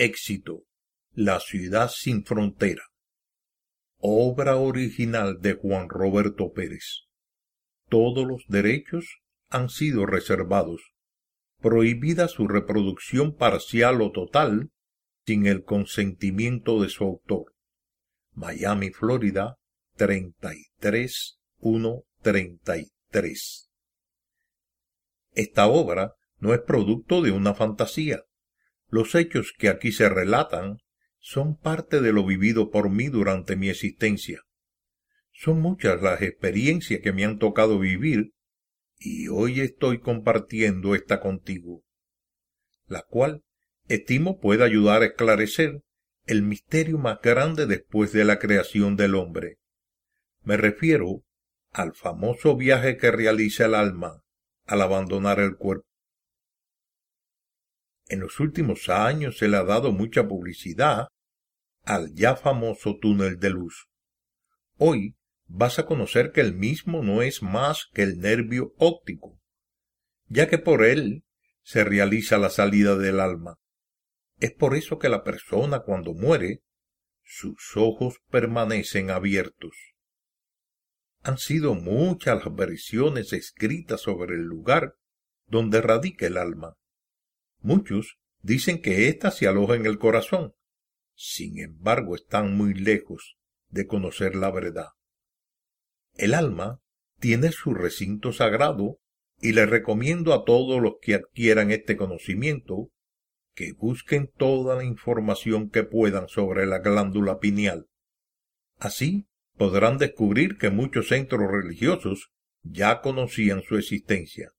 éxito, La ciudad sin frontera. Obra original de Juan Roberto Pérez. Todos los derechos han sido reservados. Prohibida su reproducción parcial o total sin el consentimiento de su autor. Miami, Florida, 33133. Esta obra no es producto de una fantasía. Los hechos que aquí se relatan son parte de lo vivido por mí durante mi existencia. Son muchas las experiencias que me han tocado vivir y hoy estoy compartiendo esta contigo, la cual estimo puede ayudar a esclarecer el misterio más grande después de la creación del hombre. Me refiero al famoso viaje que realiza el alma al abandonar el cuerpo. En los últimos años se le ha dado mucha publicidad al ya famoso túnel de luz. Hoy vas a conocer que el mismo no es más que el nervio óptico, ya que por él se realiza la salida del alma. Es por eso que la persona cuando muere, sus ojos permanecen abiertos. Han sido muchas las versiones escritas sobre el lugar donde radica el alma. Muchos dicen que ésta se aloja en el corazón, sin embargo están muy lejos de conocer la verdad. El alma tiene su recinto sagrado y le recomiendo a todos los que adquieran este conocimiento que busquen toda la información que puedan sobre la glándula pineal. Así podrán descubrir que muchos centros religiosos ya conocían su existencia.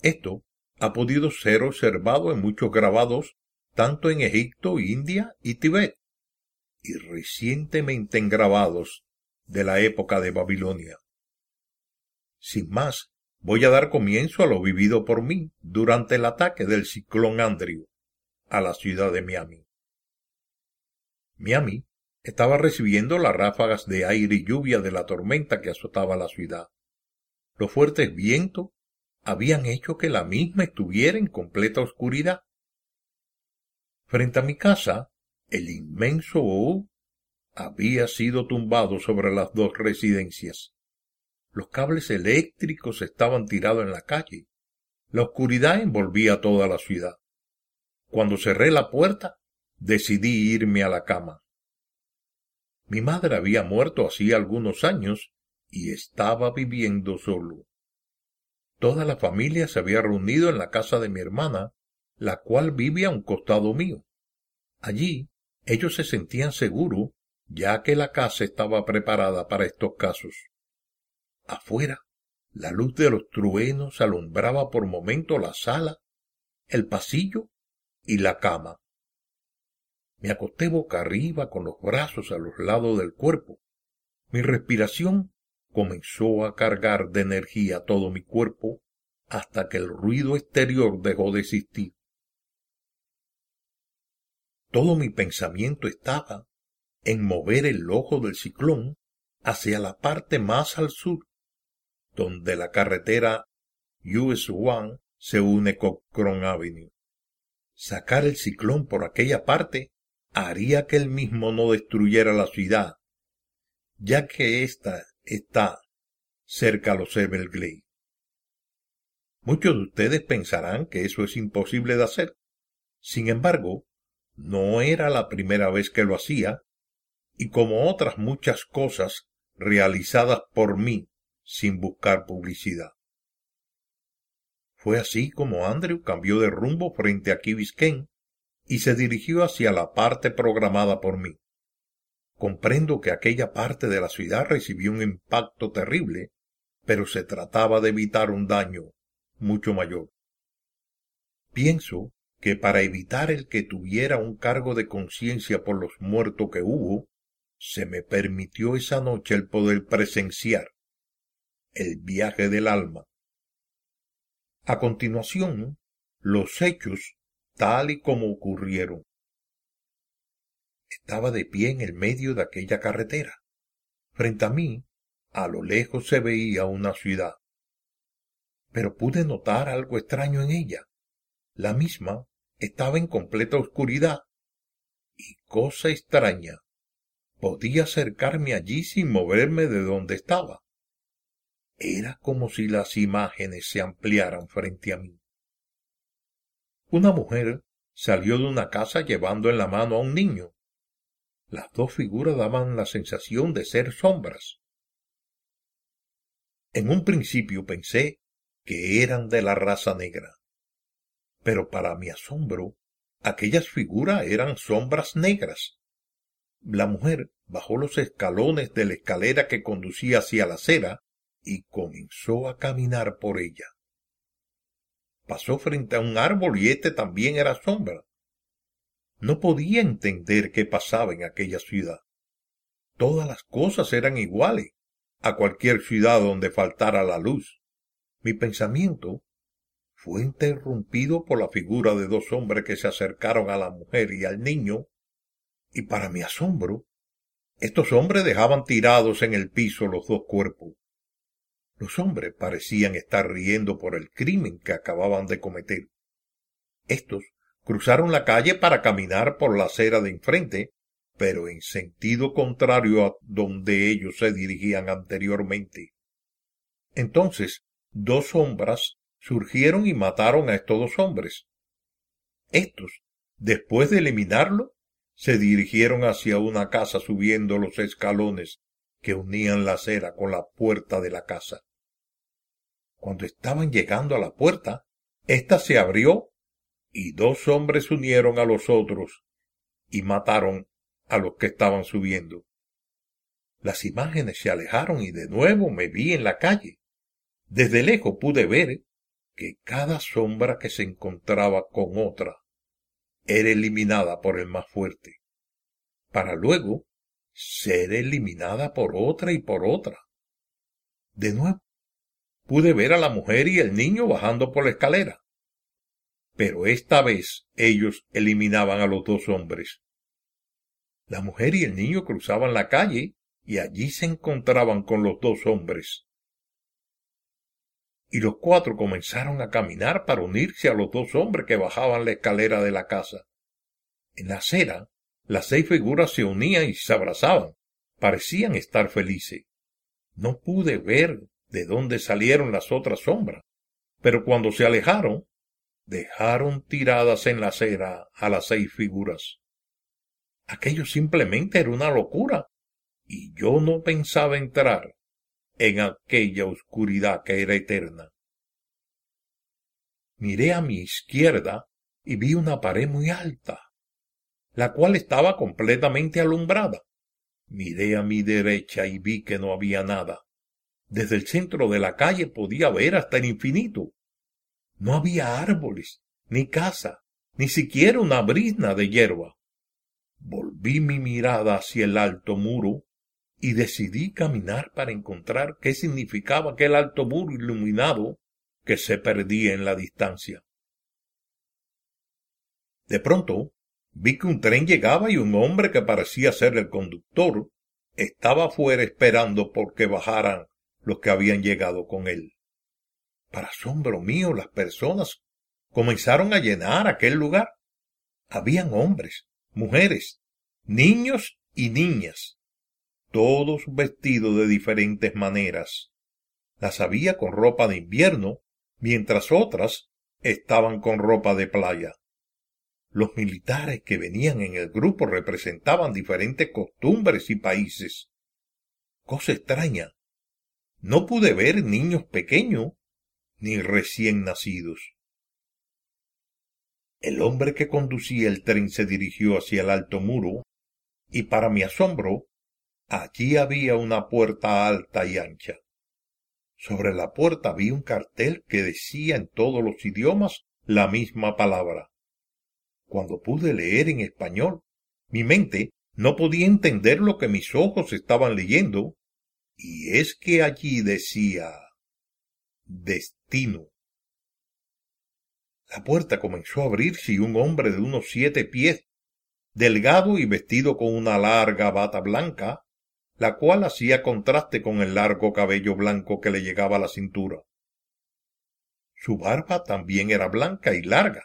Esto ha podido ser observado en muchos grabados tanto en Egipto, India y Tibet, y recientemente en grabados de la época de Babilonia. Sin más, voy a dar comienzo a lo vivido por mí durante el ataque del ciclón Andrew a la ciudad de Miami. Miami estaba recibiendo las ráfagas de aire y lluvia de la tormenta que azotaba la ciudad. Los fuertes vientos habían hecho que la misma estuviera en completa oscuridad. Frente a mi casa, el inmenso O había sido tumbado sobre las dos residencias. Los cables eléctricos estaban tirados en la calle. La oscuridad envolvía toda la ciudad. Cuando cerré la puerta, decidí irme a la cama. Mi madre había muerto hacía algunos años y estaba viviendo solo. Toda la familia se había reunido en la casa de mi hermana, la cual vive a un costado mío. Allí ellos se sentían seguros, ya que la casa estaba preparada para estos casos. Afuera, la luz de los truenos alumbraba por momento la sala, el pasillo y la cama. Me acosté boca arriba con los brazos a los lados del cuerpo. Mi respiración comenzó a cargar de energía todo mi cuerpo hasta que el ruido exterior dejó de existir. Todo mi pensamiento estaba en mover el ojo del ciclón hacia la parte más al sur, donde la carretera US One se une con Cron Avenue. Sacar el ciclón por aquella parte haría que él mismo no destruyera la ciudad, ya que ésta está cerca a los Everglades. Muchos de ustedes pensarán que eso es imposible de hacer. Sin embargo, no era la primera vez que lo hacía, y como otras muchas cosas realizadas por mí sin buscar publicidad. Fue así como Andrew cambió de rumbo frente a Key Biscayne y se dirigió hacia la parte programada por mí. Comprendo que aquella parte de la ciudad recibió un impacto terrible, pero se trataba de evitar un daño mucho mayor. Pienso que para evitar el que tuviera un cargo de conciencia por los muertos que hubo, se me permitió esa noche el poder presenciar el viaje del alma. A continuación, los hechos tal y como ocurrieron. Estaba de pie en el medio de aquella carretera. Frente a mí, a lo lejos se veía una ciudad. Pero pude notar algo extraño en ella. La misma estaba en completa oscuridad. Y cosa extraña, podía acercarme allí sin moverme de donde estaba. Era como si las imágenes se ampliaran frente a mí. Una mujer salió de una casa llevando en la mano a un niño. Las dos figuras daban la sensación de ser sombras. En un principio pensé que eran de la raza negra. Pero para mi asombro, aquellas figuras eran sombras negras. La mujer bajó los escalones de la escalera que conducía hacia la acera y comenzó a caminar por ella. Pasó frente a un árbol y este también era sombra. No podía entender qué pasaba en aquella ciudad. Todas las cosas eran iguales a cualquier ciudad donde faltara la luz. Mi pensamiento fue interrumpido por la figura de dos hombres que se acercaron a la mujer y al niño, y para mi asombro, estos hombres dejaban tirados en el piso los dos cuerpos. Los hombres parecían estar riendo por el crimen que acababan de cometer. Estos cruzaron la calle para caminar por la acera de enfrente, pero en sentido contrario a donde ellos se dirigían anteriormente. Entonces, dos sombras surgieron y mataron a estos dos hombres. Estos, después de eliminarlo, se dirigieron hacia una casa subiendo los escalones que unían la acera con la puerta de la casa. Cuando estaban llegando a la puerta, ésta se abrió y dos hombres unieron a los otros y mataron a los que estaban subiendo. Las imágenes se alejaron y de nuevo me vi en la calle. Desde lejos pude ver que cada sombra que se encontraba con otra era eliminada por el más fuerte, para luego ser eliminada por otra y por otra. De nuevo, pude ver a la mujer y el niño bajando por la escalera. Pero esta vez ellos eliminaban a los dos hombres. La mujer y el niño cruzaban la calle y allí se encontraban con los dos hombres. Y los cuatro comenzaron a caminar para unirse a los dos hombres que bajaban la escalera de la casa. En la acera, las seis figuras se unían y se abrazaban. Parecían estar felices. No pude ver de dónde salieron las otras sombras. Pero cuando se alejaron, dejaron tiradas en la acera a las seis figuras. Aquello simplemente era una locura, y yo no pensaba entrar en aquella oscuridad que era eterna. Miré a mi izquierda y vi una pared muy alta, la cual estaba completamente alumbrada. Miré a mi derecha y vi que no había nada. Desde el centro de la calle podía ver hasta el infinito. No había árboles, ni casa, ni siquiera una brizna de hierba. Volví mi mirada hacia el alto muro y decidí caminar para encontrar qué significaba aquel alto muro iluminado que se perdía en la distancia. De pronto vi que un tren llegaba y un hombre que parecía ser el conductor estaba afuera esperando por que bajaran los que habían llegado con él. Para asombro mío, las personas comenzaron a llenar aquel lugar. Habían hombres, mujeres, niños y niñas, todos vestidos de diferentes maneras. Las había con ropa de invierno, mientras otras estaban con ropa de playa. Los militares que venían en el grupo representaban diferentes costumbres y países. Cosa extraña, no pude ver niños pequeños ni recién nacidos. El hombre que conducía el tren se dirigió hacia el alto muro, y para mi asombro, allí había una puerta alta y ancha. Sobre la puerta vi un cartel que decía en todos los idiomas la misma palabra. Cuando pude leer en español, mi mente no podía entender lo que mis ojos estaban leyendo, y es que allí decía La puerta comenzó a abrirse y un hombre de unos siete pies, delgado y vestido con una larga bata blanca, la cual hacía contraste con el largo cabello blanco que le llegaba a la cintura. Su barba también era blanca y larga,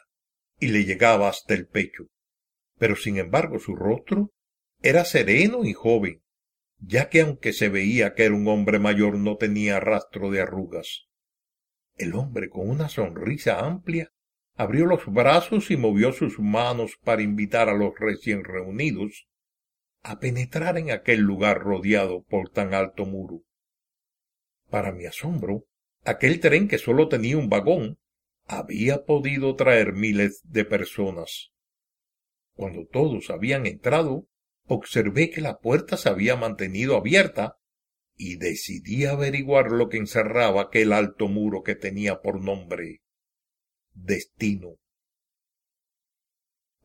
y le llegaba hasta el pecho. Pero sin embargo su rostro era sereno y joven, ya que aunque se veía que era un hombre mayor no tenía rastro de arrugas. El hombre con una sonrisa amplia abrió los brazos y movió sus manos para invitar a los recién reunidos a penetrar en aquel lugar rodeado por tan alto muro. Para mi asombro, aquel tren que sólo tenía un vagón había podido traer miles de personas. Cuando todos habían entrado, observé que la puerta se había mantenido abierta y decidí averiguar lo que encerraba aquel alto muro que tenía por nombre destino.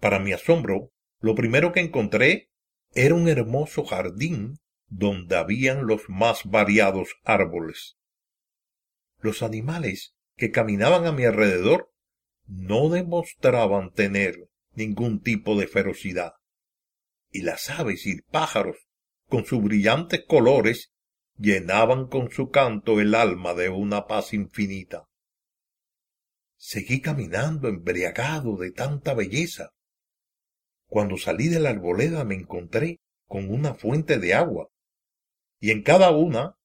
Para mi asombro, lo primero que encontré era un hermoso jardín donde habían los más variados árboles. Los animales que caminaban a mi alrededor no demostraban tener ningún tipo de ferocidad y las aves y pájaros, con sus brillantes colores, llenaban con su canto el alma de una paz infinita. Seguí caminando embriagado de tanta belleza. Cuando salí de la arboleda me encontré con una fuente de agua, y en cada una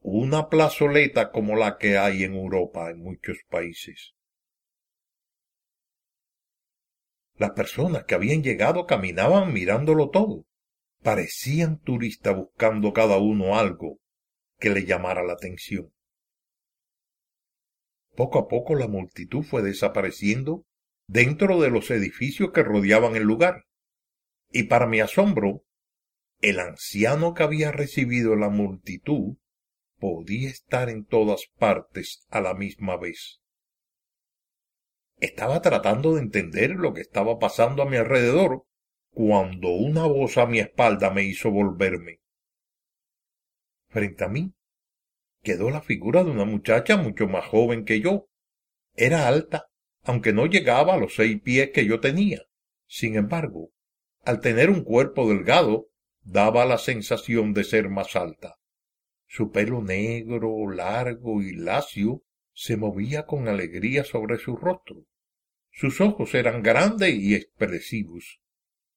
una plazoleta como la que hay en Europa en muchos países. Las personas que habían llegado caminaban mirándolo todo. Parecían turistas buscando cada uno algo que le llamara la atención. Poco a poco la multitud fue desapareciendo dentro de los edificios que rodeaban el lugar. Y para mi asombro, el anciano que había recibido la multitud podía estar en todas partes a la misma vez. Estaba tratando de entender lo que estaba pasando a mi alrededor cuando una voz a mi espalda me hizo volverme. Frente a mí quedó la figura de una muchacha mucho más joven que yo. Era alta, aunque no llegaba a los seis pies que yo tenía. Sin embargo, al tener un cuerpo delgado, daba la sensación de ser más alta. Su pelo negro, largo y lacio se movía con alegría sobre su rostro. Sus ojos eran grandes y expresivos.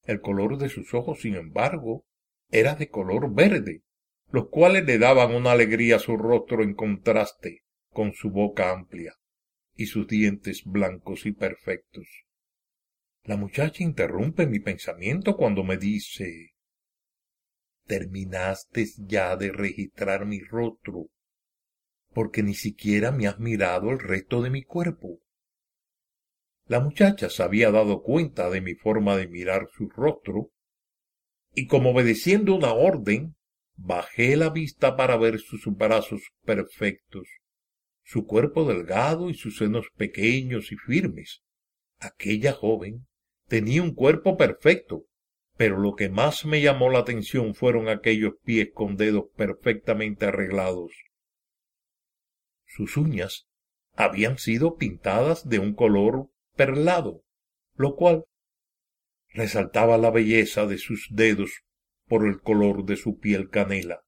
El color de sus ojos, sin embargo, era de color verde, los cuales le daban una alegría a su rostro en contraste con su boca amplia y sus dientes blancos y perfectos. La muchacha interrumpe mi pensamiento cuando me dice Terminaste ya de registrar mi rostro, porque ni siquiera me has mirado el resto de mi cuerpo. La muchacha se había dado cuenta de mi forma de mirar su rostro, y como obedeciendo una orden, bajé la vista para ver sus brazos perfectos, su cuerpo delgado y sus senos pequeños y firmes. Aquella joven tenía un cuerpo perfecto, pero lo que más me llamó la atención fueron aquellos pies con dedos perfectamente arreglados. Sus uñas habían sido pintadas de un color perlado, lo cual resaltaba la belleza de sus dedos por el color de su piel canela.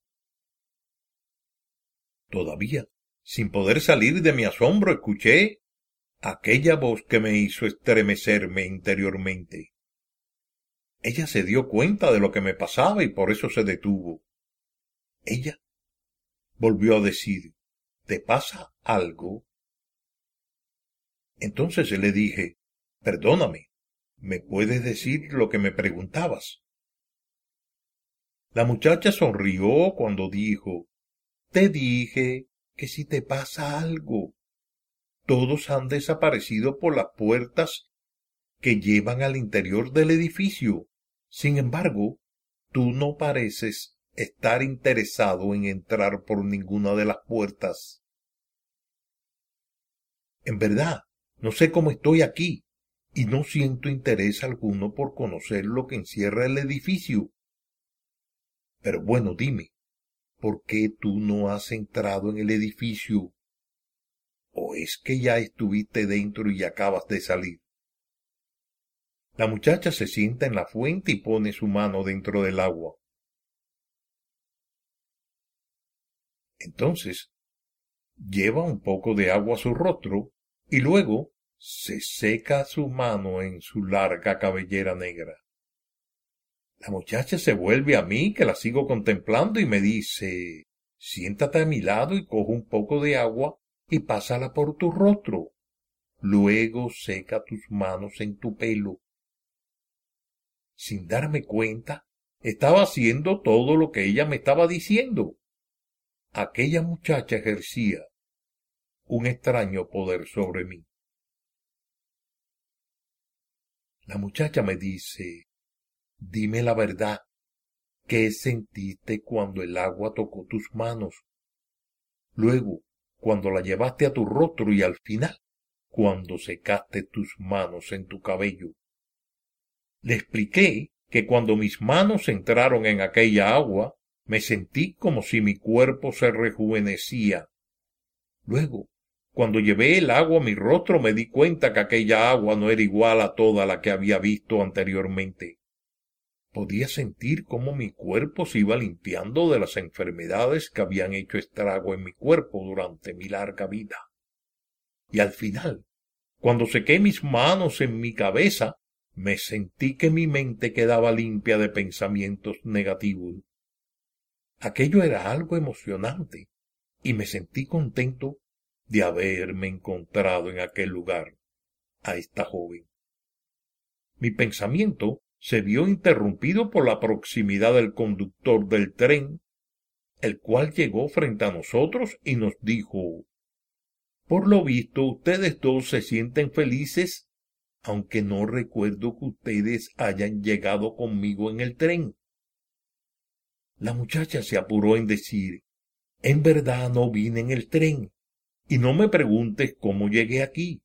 Todavía, sin poder salir de mi asombro, escuché aquella voz que me hizo estremecerme interiormente. Ella se dio cuenta de lo que me pasaba y por eso se detuvo. Ella volvió a decir ¿Te pasa algo? Entonces le dije Perdóname, ¿me puedes decir lo que me preguntabas? La muchacha sonrió cuando dijo Te dije que si te pasa algo. Todos han desaparecido por las puertas que llevan al interior del edificio. Sin embargo, tú no pareces estar interesado en entrar por ninguna de las puertas. En verdad, no sé cómo estoy aquí, y no siento interés alguno por conocer lo que encierra el edificio. Pero bueno, dime, ¿por qué tú no has entrado en el edificio? ¿O es que ya estuviste dentro y acabas de salir? La muchacha se sienta en la fuente y pone su mano dentro del agua. Entonces, lleva un poco de agua a su rostro y luego se seca su mano en su larga cabellera negra. La muchacha se vuelve a mí, que la sigo contemplando, y me dice Siéntate a mi lado y coge un poco de agua y pásala por tu rostro. Luego seca tus manos en tu pelo. Sin darme cuenta, estaba haciendo todo lo que ella me estaba diciendo. Aquella muchacha ejercía un extraño poder sobre mí. La muchacha me dice, dime la verdad, ¿qué sentiste cuando el agua tocó tus manos? Luego, cuando la llevaste a tu rostro y al final, cuando secaste tus manos en tu cabello. Le expliqué que cuando mis manos entraron en aquella agua, me sentí como si mi cuerpo se rejuvenecía. Luego, cuando llevé el agua a mi rostro me di cuenta que aquella agua no era igual a toda la que había visto anteriormente. Podía sentir cómo mi cuerpo se iba limpiando de las enfermedades que habían hecho estrago en mi cuerpo durante mi larga vida. Y al final, cuando sequé mis manos en mi cabeza, me sentí que mi mente quedaba limpia de pensamientos negativos. Aquello era algo emocionante, y me sentí contento de haberme encontrado en aquel lugar a esta joven. Mi pensamiento se vio interrumpido por la proximidad del conductor del tren, el cual llegó frente a nosotros y nos dijo Por lo visto ustedes dos se sienten felices, aunque no recuerdo que ustedes hayan llegado conmigo en el tren. La muchacha se apuró en decir En verdad no vine en el tren, y no me preguntes cómo llegué aquí.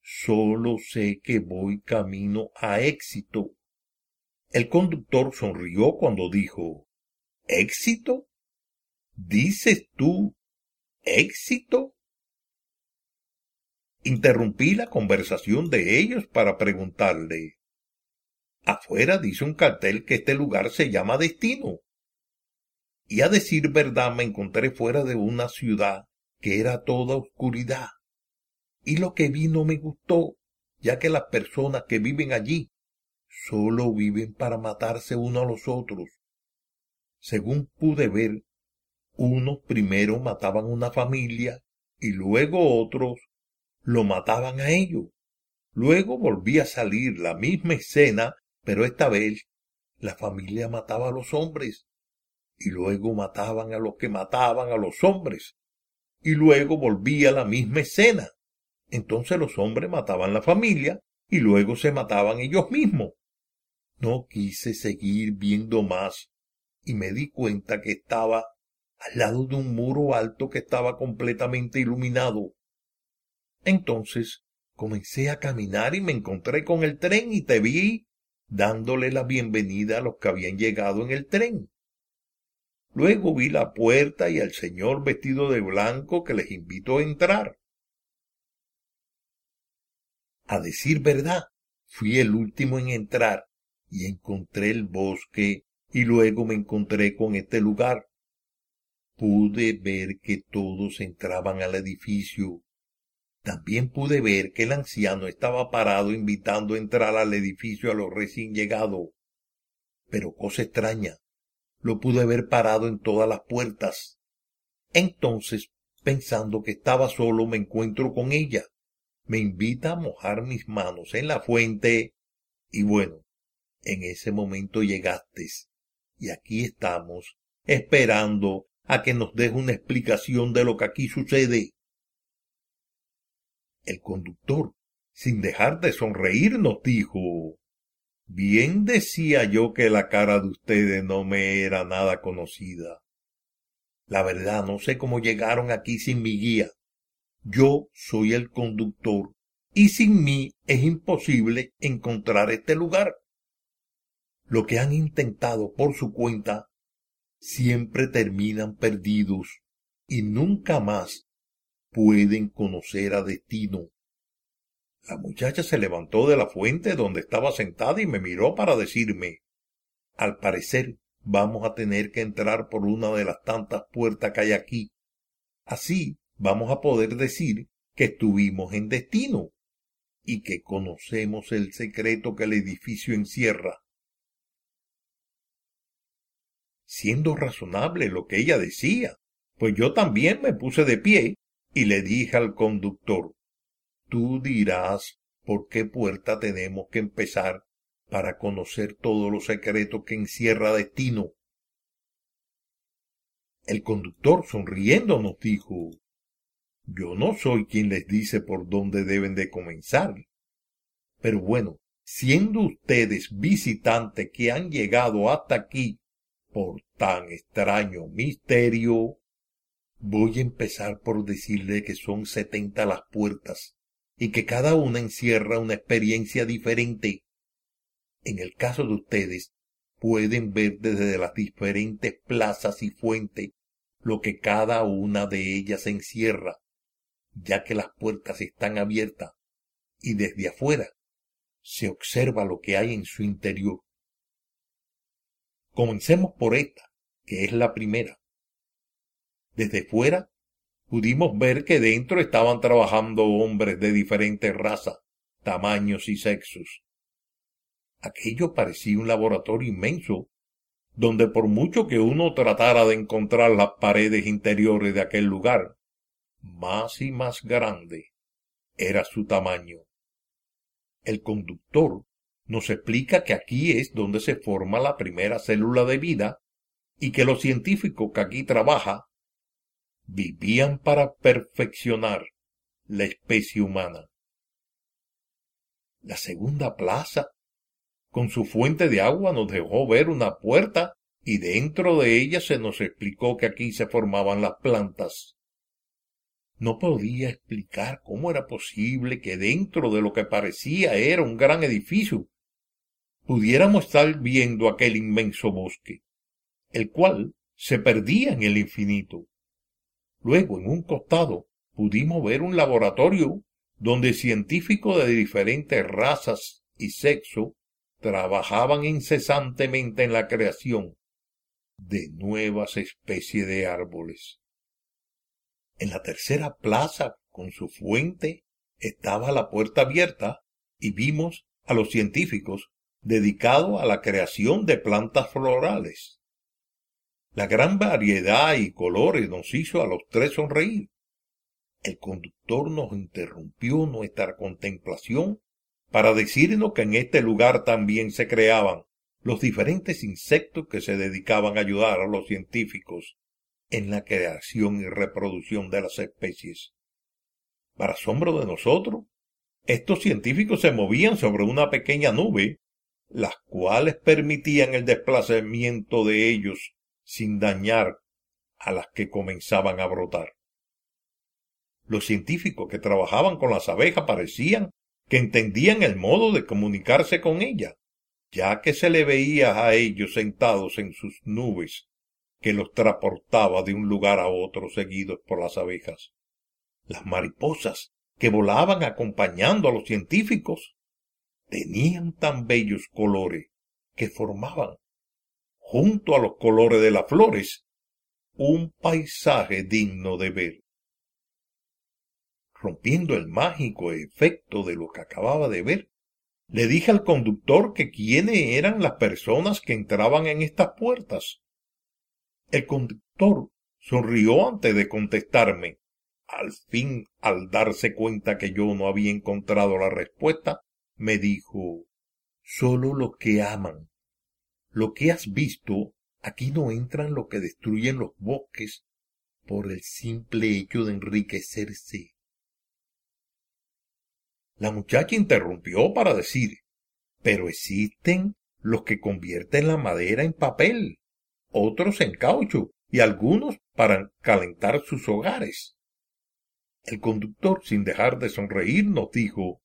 Solo sé que voy camino a éxito. El conductor sonrió cuando dijo ¿Éxito? ¿Dices tú éxito? Interrumpí la conversación de ellos para preguntarle Afuera dice un cartel que este lugar se llama Destino. Y a decir verdad me encontré fuera de una ciudad que era toda oscuridad. Y lo que vi no me gustó, ya que las personas que viven allí solo viven para matarse uno a los otros. Según pude ver, unos primero mataban una familia y luego otros lo mataban a ellos. Luego volvía a salir la misma escena, pero esta vez la familia mataba a los hombres y luego mataban a los que mataban a los hombres y luego volvía la misma escena. Entonces los hombres mataban la familia y luego se mataban ellos mismos. No quise seguir viendo más y me di cuenta que estaba al lado de un muro alto que estaba completamente iluminado. Entonces comencé a caminar y me encontré con el tren y te vi dándole la bienvenida a los que habían llegado en el tren. Luego vi la puerta y al señor vestido de blanco que les invitó a entrar. A decir verdad, fui el último en entrar y encontré el bosque y luego me encontré con este lugar. Pude ver que todos entraban al edificio. También pude ver que el anciano estaba parado invitando a entrar al edificio a los recién llegados. Pero cosa extraña, lo pude ver parado en todas las puertas. Entonces, pensando que estaba solo, me encuentro con ella. Me invita a mojar mis manos en la fuente y bueno, en ese momento llegaste y aquí estamos esperando a que nos deje una explicación de lo que aquí sucede. El conductor, sin dejar de sonreír, nos dijo Bien decía yo que la cara de ustedes no me era nada conocida. La verdad, no sé cómo llegaron aquí sin mi guía. Yo soy el conductor y sin mí es imposible encontrar este lugar. Lo que han intentado por su cuenta siempre terminan perdidos y nunca más pueden conocer a destino. La muchacha se levantó de la fuente donde estaba sentada y me miró para decirme Al parecer vamos a tener que entrar por una de las tantas puertas que hay aquí. Así vamos a poder decir que estuvimos en destino. y que conocemos el secreto que el edificio encierra. Siendo razonable lo que ella decía, pues yo también me puse de pie y le dije al conductor, tú dirás por qué puerta tenemos que empezar para conocer todos los secretos que encierra destino. El conductor, sonriendo, nos dijo, yo no soy quien les dice por dónde deben de comenzar. Pero bueno, siendo ustedes visitantes que han llegado hasta aquí por tan extraño misterio, voy a empezar por decirle que son setenta las puertas y que cada una encierra una experiencia diferente. En el caso de ustedes, pueden ver desde las diferentes plazas y fuentes lo que cada una de ellas encierra, ya que las puertas están abiertas y desde afuera se observa lo que hay en su interior. Comencemos por esta, que es la primera. Desde fuera pudimos ver que dentro estaban trabajando hombres de diferentes razas, tamaños y sexos. Aquello parecía un laboratorio inmenso, donde por mucho que uno tratara de encontrar las paredes interiores de aquel lugar, más y más grande era su tamaño. El conductor nos explica que aquí es donde se forma la primera célula de vida y que los científicos que aquí trabajan vivían para perfeccionar la especie humana. La segunda plaza con su fuente de agua nos dejó ver una puerta y dentro de ella se nos explicó que aquí se formaban las plantas. No podía explicar cómo era posible que dentro de lo que parecía era un gran edificio pudiéramos estar viendo aquel inmenso bosque, el cual se perdía en el infinito. Luego, en un costado, pudimos ver un laboratorio donde científicos de diferentes razas y sexo trabajaban incesantemente en la creación de nuevas especies de árboles. En la tercera plaza, con su fuente, estaba la puerta abierta y vimos a los científicos dedicados a la creación de plantas florales. La gran variedad y colores nos hizo a los tres sonreír. El conductor nos interrumpió nuestra contemplación para decirnos que en este lugar también se creaban los diferentes insectos que se dedicaban a ayudar a los científicos en la creación y reproducción de las especies. Para asombro de nosotros, estos científicos se movían sobre una pequeña nube, las cuales permitían el desplazamiento de ellos sin dañar a las que comenzaban a brotar. Los científicos que trabajaban con las abejas parecían que entendían el modo de comunicarse con ella, ya que se le veía a ellos sentados en sus nubes, que los transportaba de un lugar a otro seguidos por las abejas. Las mariposas que volaban acompañando a los científicos tenían tan bellos colores que formaban, junto a los colores de las flores, un paisaje digno de ver rompiendo el mágico efecto de lo que acababa de ver, le dije al conductor que quiénes eran las personas que entraban en estas puertas. El conductor sonrió antes de contestarme. Al fin, al darse cuenta que yo no había encontrado la respuesta, me dijo Solo los que aman. Lo que has visto, aquí no entran los que destruyen los bosques por el simple hecho de enriquecerse la muchacha interrumpió para decir, pero existen los que convierten la madera en papel, otros en caucho y algunos para calentar sus hogares. El conductor, sin dejar de sonreír, nos dijo,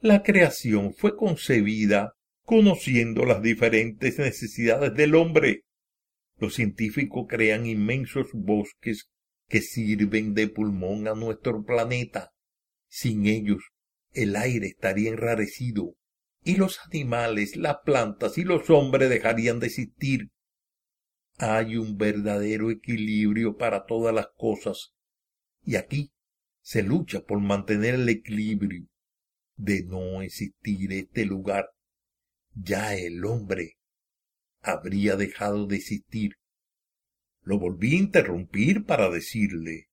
la creación fue concebida conociendo las diferentes necesidades del hombre. Los científicos crean inmensos bosques que sirven de pulmón a nuestro planeta. Sin ellos el aire estaría enrarecido, y los animales, las plantas y los hombres dejarían de existir. Hay un verdadero equilibrio para todas las cosas, y aquí se lucha por mantener el equilibrio. de no existir este lugar, ya el hombre habría dejado de existir. Lo volví a interrumpir para decirle,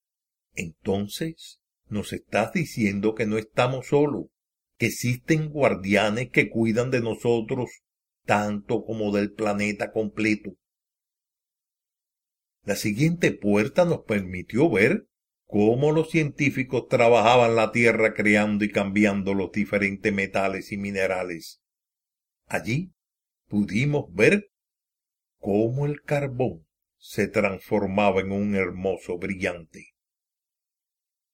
entonces nos estás diciendo que no estamos solos, que existen guardianes que cuidan de nosotros tanto como del planeta completo. La siguiente puerta nos permitió ver cómo los científicos trabajaban la Tierra creando y cambiando los diferentes metales y minerales. Allí pudimos ver cómo el carbón se transformaba en un hermoso brillante.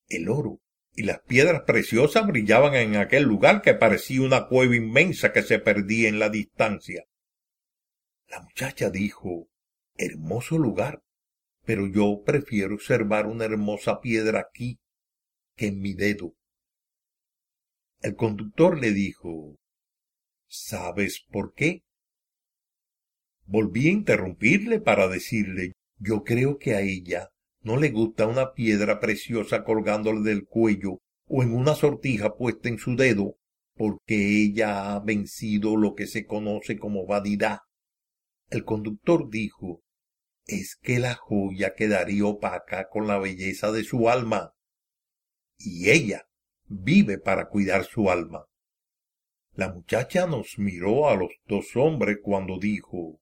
El oro y las piedras preciosas brillaban en aquel lugar que parecía una cueva inmensa que se perdía en la distancia. La muchacha dijo, hermoso lugar, pero yo prefiero observar una hermosa piedra aquí que en mi dedo. El conductor le dijo, ¿sabes por qué? Volví a interrumpirle para decirle, yo creo que a ella no le gusta una piedra preciosa colgándole del cuello o en una sortija puesta en su dedo, porque ella ha vencido lo que se conoce como vanidad. El conductor dijo, es que la joya quedaría opaca con la belleza de su alma. Y ella vive para cuidar su alma. La muchacha nos miró a los dos hombres cuando dijo,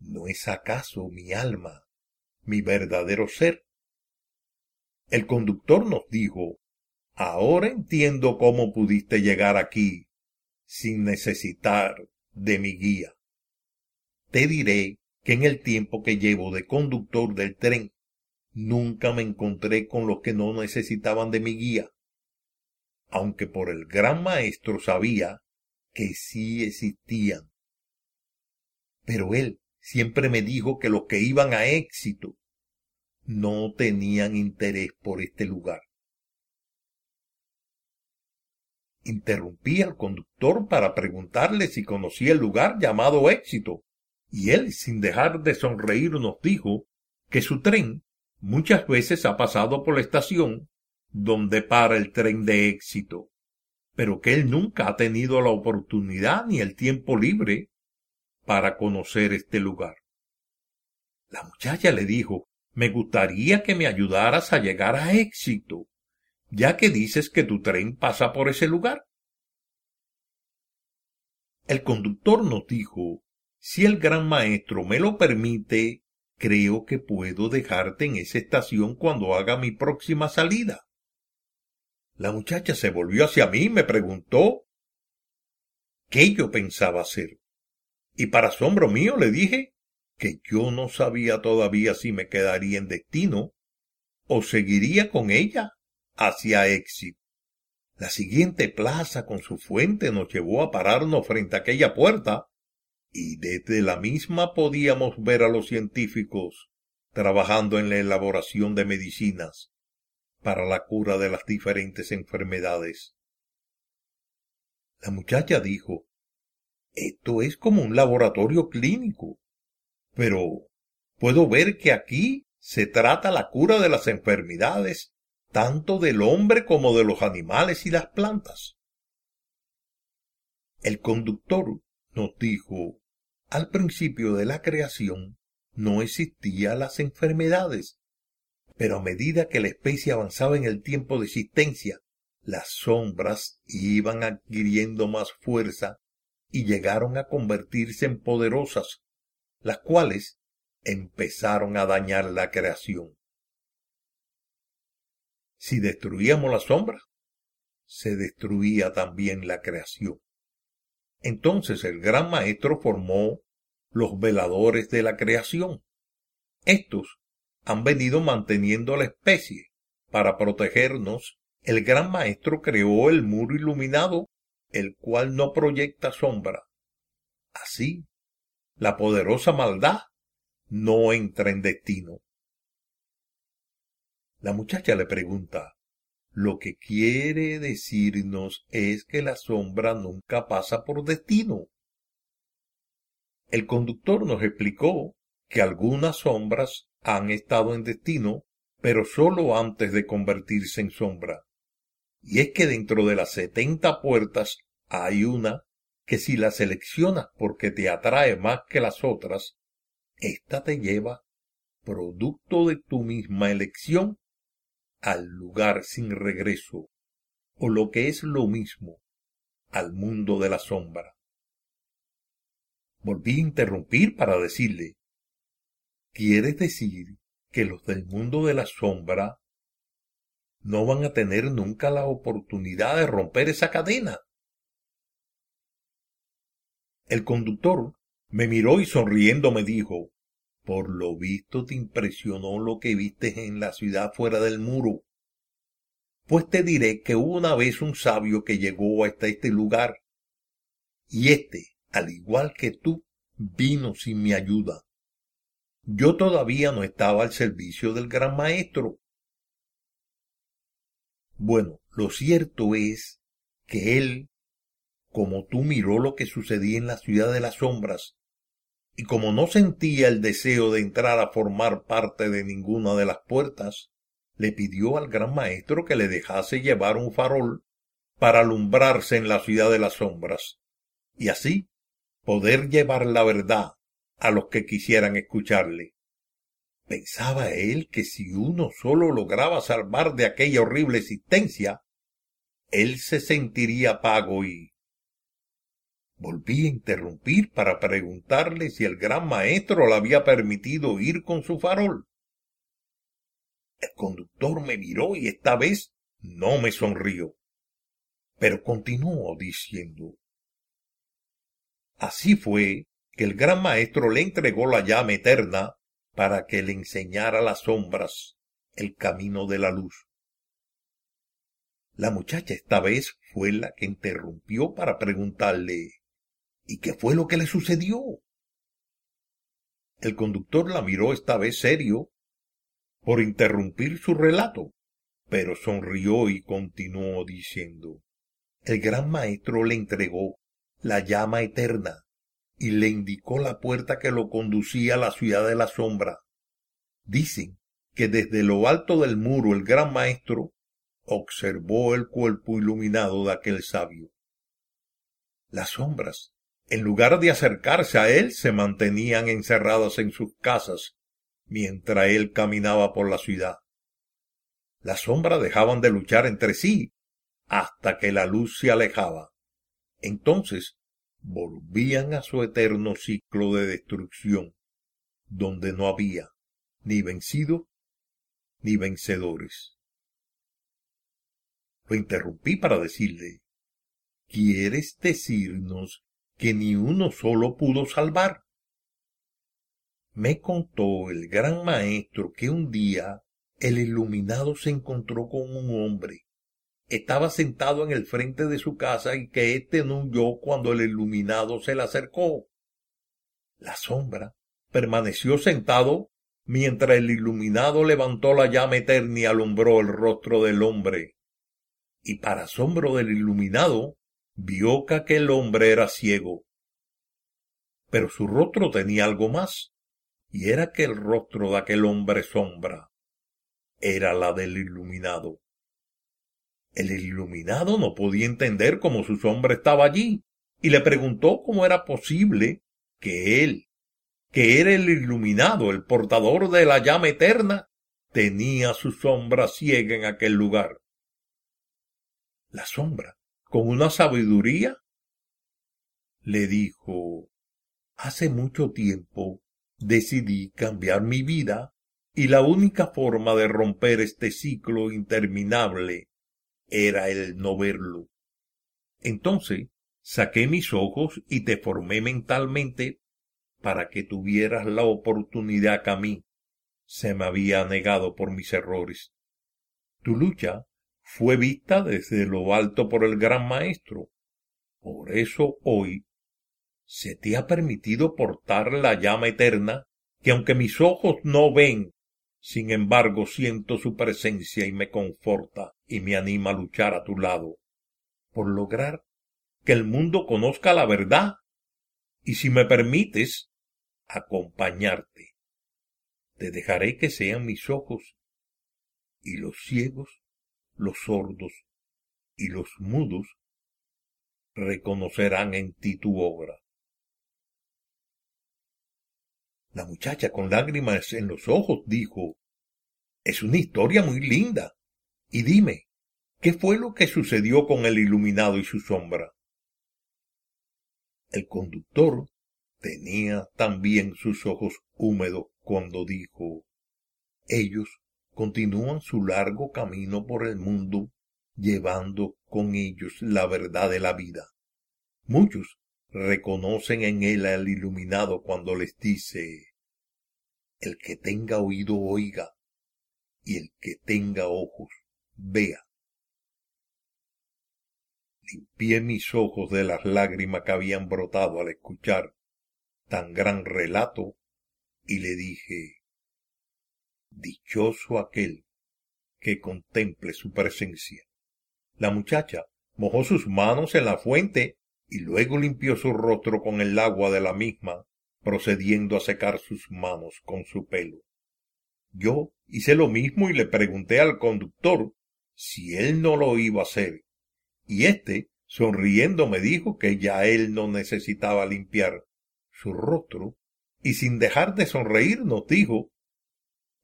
¿No es acaso mi alma mi verdadero ser. El conductor nos dijo, ahora entiendo cómo pudiste llegar aquí sin necesitar de mi guía. Te diré que en el tiempo que llevo de conductor del tren, nunca me encontré con los que no necesitaban de mi guía, aunque por el gran maestro sabía que sí existían. Pero él siempre me dijo que los que iban a éxito no tenían interés por este lugar. Interrumpí al conductor para preguntarle si conocía el lugar llamado éxito, y él, sin dejar de sonreír, nos dijo que su tren muchas veces ha pasado por la estación donde para el tren de éxito, pero que él nunca ha tenido la oportunidad ni el tiempo libre para conocer este lugar. La muchacha le dijo, me gustaría que me ayudaras a llegar a éxito, ya que dices que tu tren pasa por ese lugar. El conductor nos dijo, si el gran maestro me lo permite, creo que puedo dejarte en esa estación cuando haga mi próxima salida. La muchacha se volvió hacia mí y me preguntó qué yo pensaba hacer y para asombro mío le dije que yo no sabía todavía si me quedaría en destino o seguiría con ella hacia éxito. La siguiente plaza con su fuente nos llevó a pararnos frente a aquella puerta y desde la misma podíamos ver a los científicos trabajando en la elaboración de medicinas para la cura de las diferentes enfermedades. La muchacha dijo esto es como un laboratorio clínico. Pero puedo ver que aquí se trata la cura de las enfermedades, tanto del hombre como de los animales y las plantas. El conductor nos dijo, al principio de la creación no existían las enfermedades, pero a medida que la especie avanzaba en el tiempo de existencia, las sombras iban adquiriendo más fuerza y llegaron a convertirse en poderosas, las cuales empezaron a dañar la creación. Si destruíamos la sombra, se destruía también la creación. Entonces el gran maestro formó los veladores de la creación. Estos han venido manteniendo la especie. Para protegernos, el gran maestro creó el muro iluminado el cual no proyecta sombra. Así, la poderosa maldad no entra en destino. La muchacha le pregunta, lo que quiere decirnos es que la sombra nunca pasa por destino. El conductor nos explicó que algunas sombras han estado en destino, pero sólo antes de convertirse en sombra. Y es que dentro de las setenta puertas hay una que si la seleccionas porque te atrae más que las otras, ésta te lleva, producto de tu misma elección, al lugar sin regreso, o lo que es lo mismo, al mundo de la sombra. Volví a interrumpir para decirle, ¿quieres decir que los del mundo de la sombra no van a tener nunca la oportunidad de romper esa cadena? El conductor me miró y sonriendo me dijo, por lo visto te impresionó lo que viste en la ciudad fuera del muro. Pues te diré que hubo una vez un sabio que llegó hasta este lugar, y éste, al igual que tú, vino sin mi ayuda. Yo todavía no estaba al servicio del gran maestro. Bueno, lo cierto es que él, como tú miró lo que sucedía en la ciudad de las sombras, y como no sentía el deseo de entrar a formar parte de ninguna de las puertas, le pidió al gran maestro que le dejase llevar un farol para alumbrarse en la ciudad de las sombras, y así poder llevar la verdad a los que quisieran escucharle. Pensaba él que si uno solo lograba salvar de aquella horrible existencia, él se sentiría pago y... Volví a interrumpir para preguntarle si el gran maestro le había permitido ir con su farol. El conductor me miró y esta vez no me sonrió, pero continuó diciendo Así fue que el gran maestro le entregó la llama eterna para que le enseñara las sombras el camino de la luz. La muchacha esta vez fue la que interrumpió para preguntarle ¿Y qué fue lo que le sucedió? El conductor la miró esta vez serio por interrumpir su relato, pero sonrió y continuó diciendo El gran maestro le entregó la llama eterna y le indicó la puerta que lo conducía a la ciudad de la sombra. Dicen que desde lo alto del muro el gran maestro observó el cuerpo iluminado de aquel sabio. Las sombras, en lugar de acercarse a él, se mantenían encerradas en sus casas mientras él caminaba por la ciudad. Las sombras dejaban de luchar entre sí hasta que la luz se alejaba. Entonces volvían a su eterno ciclo de destrucción, donde no había ni vencido ni vencedores. Lo interrumpí para decirle, ¿quieres decirnos que ni uno solo pudo salvar? Me contó el gran maestro que un día el iluminado se encontró con un hombre estaba sentado en el frente de su casa y que éste no huyó cuando el iluminado se le acercó. La sombra permaneció sentado mientras el iluminado levantó la llama eterna y alumbró el rostro del hombre. Y para asombro del iluminado, vio que aquel hombre era ciego. Pero su rostro tenía algo más, y era que el rostro de aquel hombre sombra era la del iluminado. El iluminado no podía entender cómo su sombra estaba allí, y le preguntó cómo era posible que él, que era el iluminado, el portador de la llama eterna, tenía su sombra ciega en aquel lugar. La sombra, con una sabiduría, le dijo, hace mucho tiempo decidí cambiar mi vida y la única forma de romper este ciclo interminable era el no verlo. Entonces saqué mis ojos y te formé mentalmente para que tuvieras la oportunidad que a mí se me había negado por mis errores. Tu lucha fue vista desde lo alto por el gran maestro. Por eso hoy se te ha permitido portar la llama eterna que aunque mis ojos no ven sin embargo, siento su presencia y me conforta y me anima a luchar a tu lado, por lograr que el mundo conozca la verdad y, si me permites, acompañarte. Te dejaré que sean mis ojos y los ciegos, los sordos y los mudos reconocerán en ti tu obra. La muchacha con lágrimas en los ojos dijo, Es una historia muy linda. Y dime, ¿qué fue lo que sucedió con el iluminado y su sombra? El conductor tenía también sus ojos húmedos cuando dijo, Ellos continúan su largo camino por el mundo llevando con ellos la verdad de la vida. Muchos reconocen en él al iluminado cuando les dice, el que tenga oído oiga, y el que tenga ojos vea. Limpié mis ojos de las lágrimas que habían brotado al escuchar tan gran relato y le dije, Dichoso aquel que contemple su presencia. La muchacha mojó sus manos en la fuente y luego limpió su rostro con el agua de la misma, procediendo a secar sus manos con su pelo. Yo hice lo mismo y le pregunté al conductor si él no lo iba a hacer, y éste, sonriendo, me dijo que ya él no necesitaba limpiar su rostro, y sin dejar de sonreír nos dijo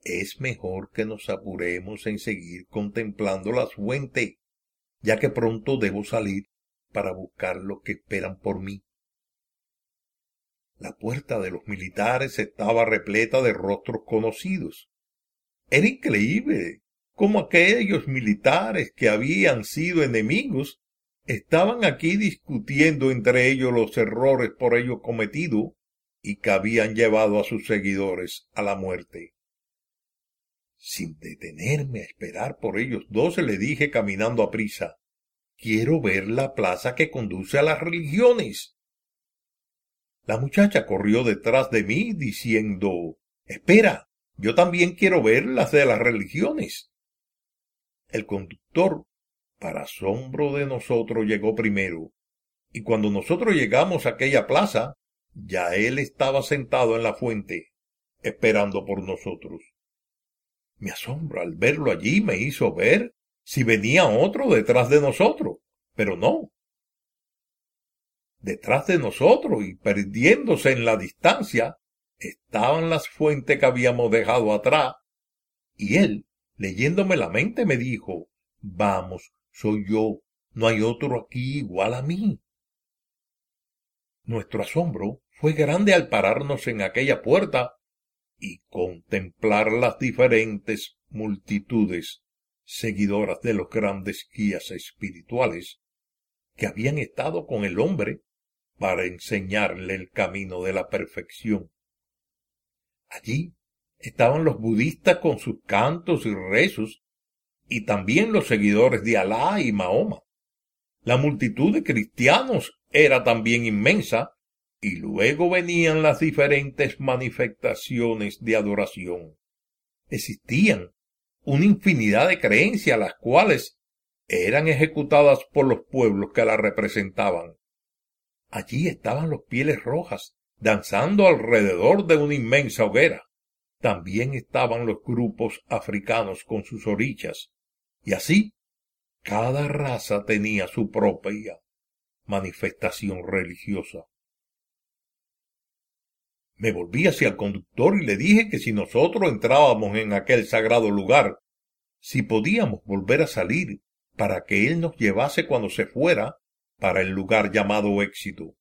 es mejor que nos apuremos en seguir contemplando la fuente ya que pronto debo salir para buscar lo que esperan por mí. La puerta de los militares estaba repleta de rostros conocidos. Era increíble cómo aquellos militares que habían sido enemigos estaban aquí discutiendo entre ellos los errores por ellos cometidos y que habían llevado a sus seguidores a la muerte. Sin detenerme a esperar por ellos dos, le dije caminando a prisa, quiero ver la plaza que conduce a las religiones. La muchacha corrió detrás de mí diciendo, espera, yo también quiero ver las de las religiones. El conductor, para asombro de nosotros, llegó primero, y cuando nosotros llegamos a aquella plaza, ya él estaba sentado en la fuente, esperando por nosotros. Mi asombro al verlo allí me hizo ver si venía otro detrás de nosotros, pero no. Detrás de nosotros y perdiéndose en la distancia estaban las fuentes que habíamos dejado atrás, y él, leyéndome la mente, me dijo, vamos, soy yo, no hay otro aquí igual a mí. Nuestro asombro fue grande al pararnos en aquella puerta y contemplar las diferentes multitudes seguidoras de los grandes guías espirituales que habían estado con el hombre para enseñarle el camino de la perfección. Allí estaban los budistas con sus cantos y rezos, y también los seguidores de Alá y Mahoma. La multitud de cristianos era también inmensa, y luego venían las diferentes manifestaciones de adoración. Existían una infinidad de creencias las cuales eran ejecutadas por los pueblos que la representaban. Allí estaban los pieles rojas, danzando alrededor de una inmensa hoguera. También estaban los grupos africanos con sus orillas. Y así, cada raza tenía su propia manifestación religiosa. Me volví hacia el conductor y le dije que si nosotros entrábamos en aquel sagrado lugar, si podíamos volver a salir para que él nos llevase cuando se fuera para el lugar llamado éxito.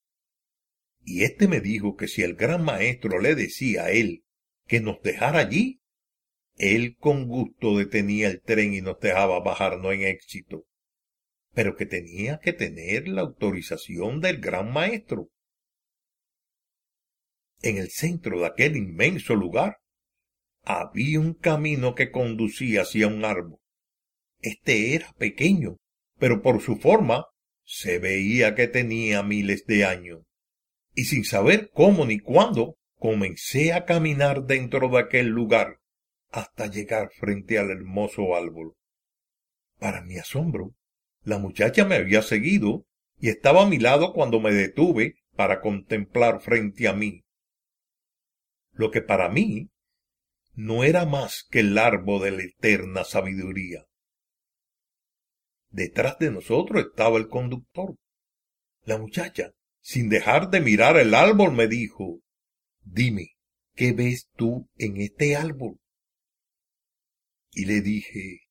Y éste me dijo que si el gran maestro le decía a él que nos dejara allí, él con gusto detenía el tren y nos dejaba bajarnos en éxito, pero que tenía que tener la autorización del gran maestro. En el centro de aquel inmenso lugar había un camino que conducía hacia un árbol. Este era pequeño, pero por su forma se veía que tenía miles de años. Y sin saber cómo ni cuándo, comencé a caminar dentro de aquel lugar hasta llegar frente al hermoso árbol. Para mi asombro, la muchacha me había seguido y estaba a mi lado cuando me detuve para contemplar frente a mí. Lo que para mí no era más que el árbol de la eterna sabiduría. Detrás de nosotros estaba el conductor. La muchacha, sin dejar de mirar el árbol, me dijo, Dime, ¿qué ves tú en este árbol? Y le dije,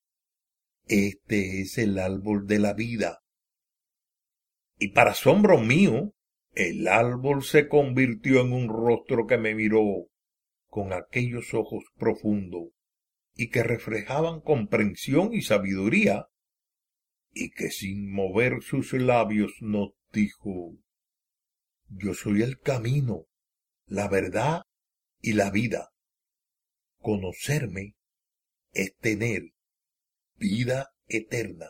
Este es el árbol de la vida. Y para asombro mío, el árbol se convirtió en un rostro que me miró con aquellos ojos profundos y que reflejaban comprensión y sabiduría, y que sin mover sus labios nos dijo, Yo soy el camino, la verdad y la vida. Conocerme es tener vida eterna.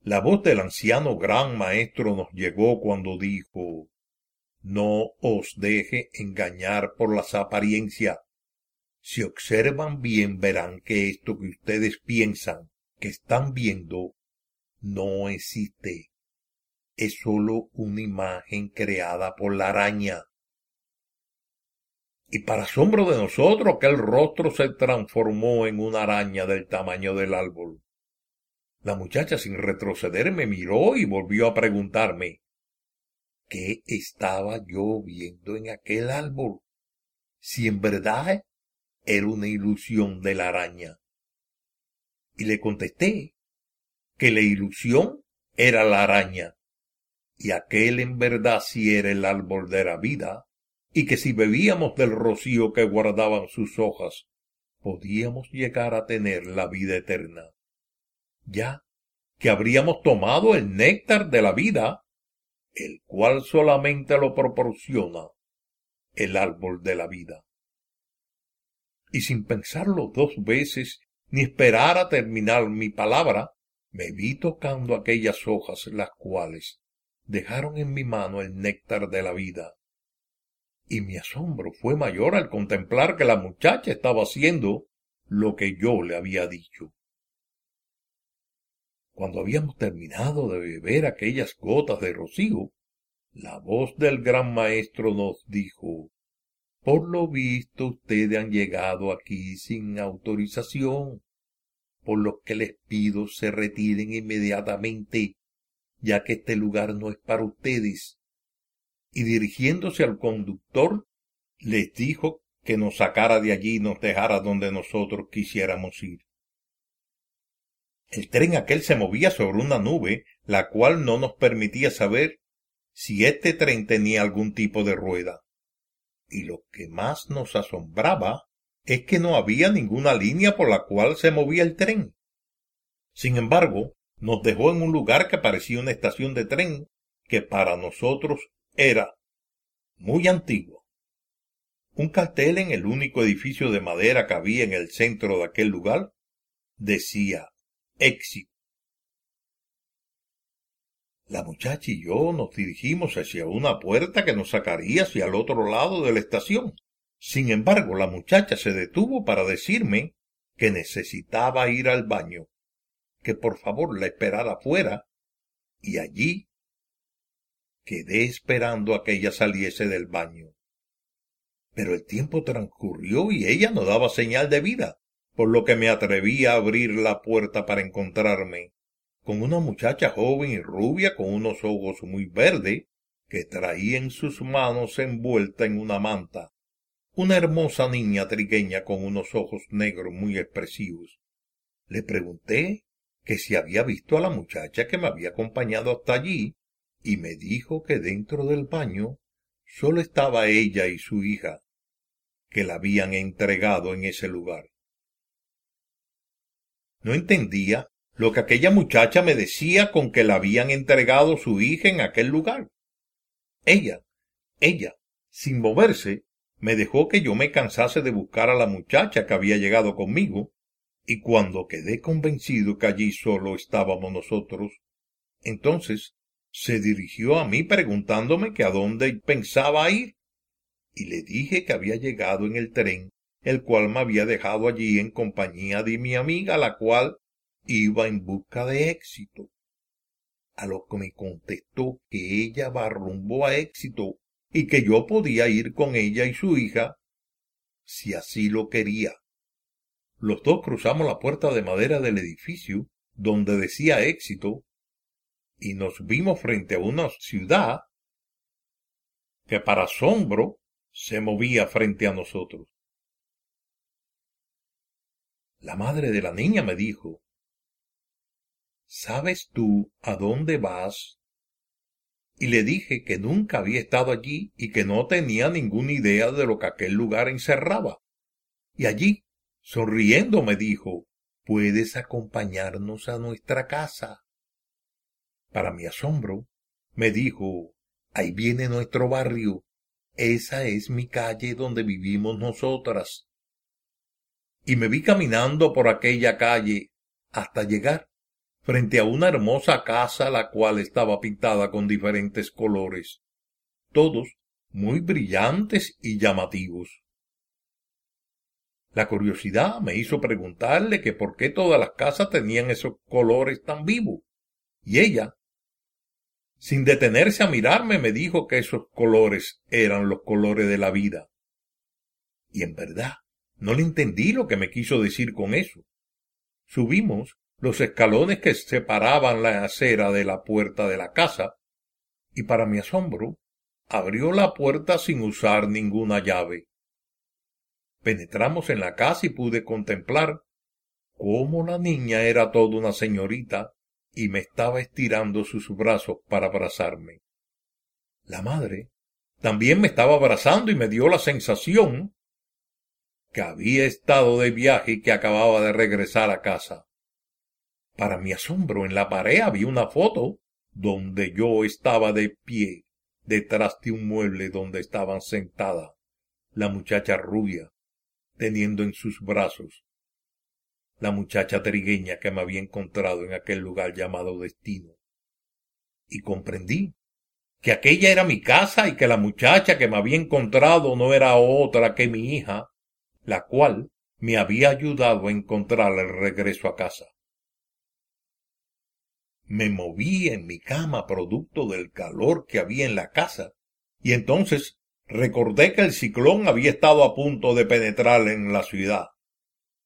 La voz del anciano gran maestro nos llegó cuando dijo, no os deje engañar por las apariencias. Si observan bien verán que esto que ustedes piensan que están viendo no existe. Es sólo una imagen creada por la araña. Y para asombro de nosotros aquel rostro se transformó en una araña del tamaño del árbol. La muchacha sin retroceder me miró y volvió a preguntarme ¿Qué estaba yo viendo en aquel árbol? Si en verdad era una ilusión de la araña. Y le contesté que la ilusión era la araña, y aquel en verdad sí era el árbol de la vida, y que si bebíamos del rocío que guardaban sus hojas, podíamos llegar a tener la vida eterna. Ya que habríamos tomado el néctar de la vida el cual solamente lo proporciona el árbol de la vida. Y sin pensarlo dos veces, ni esperar a terminar mi palabra, me vi tocando aquellas hojas las cuales dejaron en mi mano el néctar de la vida. Y mi asombro fue mayor al contemplar que la muchacha estaba haciendo lo que yo le había dicho. Cuando habíamos terminado de beber aquellas gotas de rocío, la voz del gran maestro nos dijo Por lo visto ustedes han llegado aquí sin autorización, por lo que les pido se retiren inmediatamente, ya que este lugar no es para ustedes. Y dirigiéndose al conductor, les dijo que nos sacara de allí y nos dejara donde nosotros quisiéramos ir. El tren aquel se movía sobre una nube, la cual no nos permitía saber si este tren tenía algún tipo de rueda. Y lo que más nos asombraba es que no había ninguna línea por la cual se movía el tren. Sin embargo, nos dejó en un lugar que parecía una estación de tren que para nosotros era muy antiguo. Un cartel en el único edificio de madera que había en el centro de aquel lugar decía éxito. La muchacha y yo nos dirigimos hacia una puerta que nos sacaría hacia el otro lado de la estación. Sin embargo, la muchacha se detuvo para decirme que necesitaba ir al baño, que por favor la esperara fuera, y allí quedé esperando a que ella saliese del baño. Pero el tiempo transcurrió y ella no daba señal de vida por lo que me atreví a abrir la puerta para encontrarme con una muchacha joven y rubia con unos ojos muy verdes que traía en sus manos envuelta en una manta una hermosa niña trigueña con unos ojos negros muy expresivos. Le pregunté que si había visto a la muchacha que me había acompañado hasta allí, y me dijo que dentro del baño solo estaba ella y su hija, que la habían entregado en ese lugar. No entendía lo que aquella muchacha me decía con que la habían entregado su hija en aquel lugar. Ella, ella, sin moverse, me dejó que yo me cansase de buscar a la muchacha que había llegado conmigo, y cuando quedé convencido que allí solo estábamos nosotros, entonces se dirigió a mí preguntándome que a dónde pensaba ir, y le dije que había llegado en el tren el cual me había dejado allí en compañía de mi amiga, la cual iba en busca de éxito. A lo que me contestó que ella va rumbo a éxito y que yo podía ir con ella y su hija si así lo quería. Los dos cruzamos la puerta de madera del edificio donde decía éxito y nos vimos frente a una ciudad que para asombro se movía frente a nosotros. La madre de la niña me dijo, ¿Sabes tú a dónde vas? Y le dije que nunca había estado allí y que no tenía ninguna idea de lo que aquel lugar encerraba. Y allí, sonriendo, me dijo, ¿puedes acompañarnos a nuestra casa? Para mi asombro, me dijo, ahí viene nuestro barrio, esa es mi calle donde vivimos nosotras. Y me vi caminando por aquella calle hasta llegar frente a una hermosa casa la cual estaba pintada con diferentes colores, todos muy brillantes y llamativos. La curiosidad me hizo preguntarle que por qué todas las casas tenían esos colores tan vivos, y ella sin detenerse a mirarme, me dijo que esos colores eran los colores de la vida. Y en verdad, no le entendí lo que me quiso decir con eso. Subimos los escalones que separaban la acera de la puerta de la casa, y para mi asombro, abrió la puerta sin usar ninguna llave. Penetramos en la casa y pude contemplar cómo la niña era toda una señorita y me estaba estirando sus brazos para abrazarme. La madre también me estaba abrazando y me dio la sensación que había estado de viaje y que acababa de regresar a casa. Para mi asombro, en la pared había una foto donde yo estaba de pie detrás de un mueble donde estaban sentada la muchacha rubia, teniendo en sus brazos la muchacha trigueña que me había encontrado en aquel lugar llamado destino. Y comprendí que aquella era mi casa y que la muchacha que me había encontrado no era otra que mi hija, la cual me había ayudado a encontrar el regreso a casa. Me moví en mi cama producto del calor que había en la casa, y entonces recordé que el ciclón había estado a punto de penetrar en la ciudad.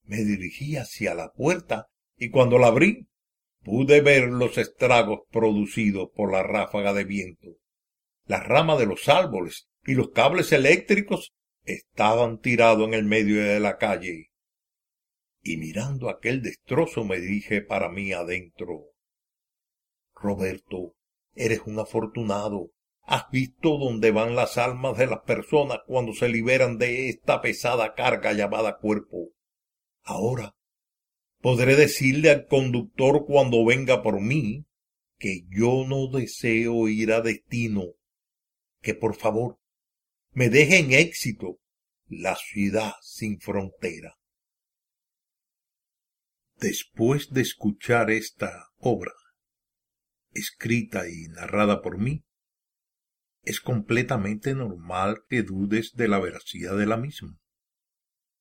Me dirigí hacia la puerta y cuando la abrí pude ver los estragos producidos por la ráfaga de viento. Las ramas de los árboles y los cables eléctricos estaban tirados en el medio de la calle. Y mirando aquel destrozo me dije para mí adentro Roberto, eres un afortunado. ¿Has visto dónde van las almas de las personas cuando se liberan de esta pesada carga llamada cuerpo? Ahora podré decirle al conductor cuando venga por mí que yo no deseo ir a destino, que por favor me deje en éxito la ciudad sin frontera. Después de escuchar esta obra, escrita y narrada por mí, es completamente normal que dudes de la veracidad de la misma,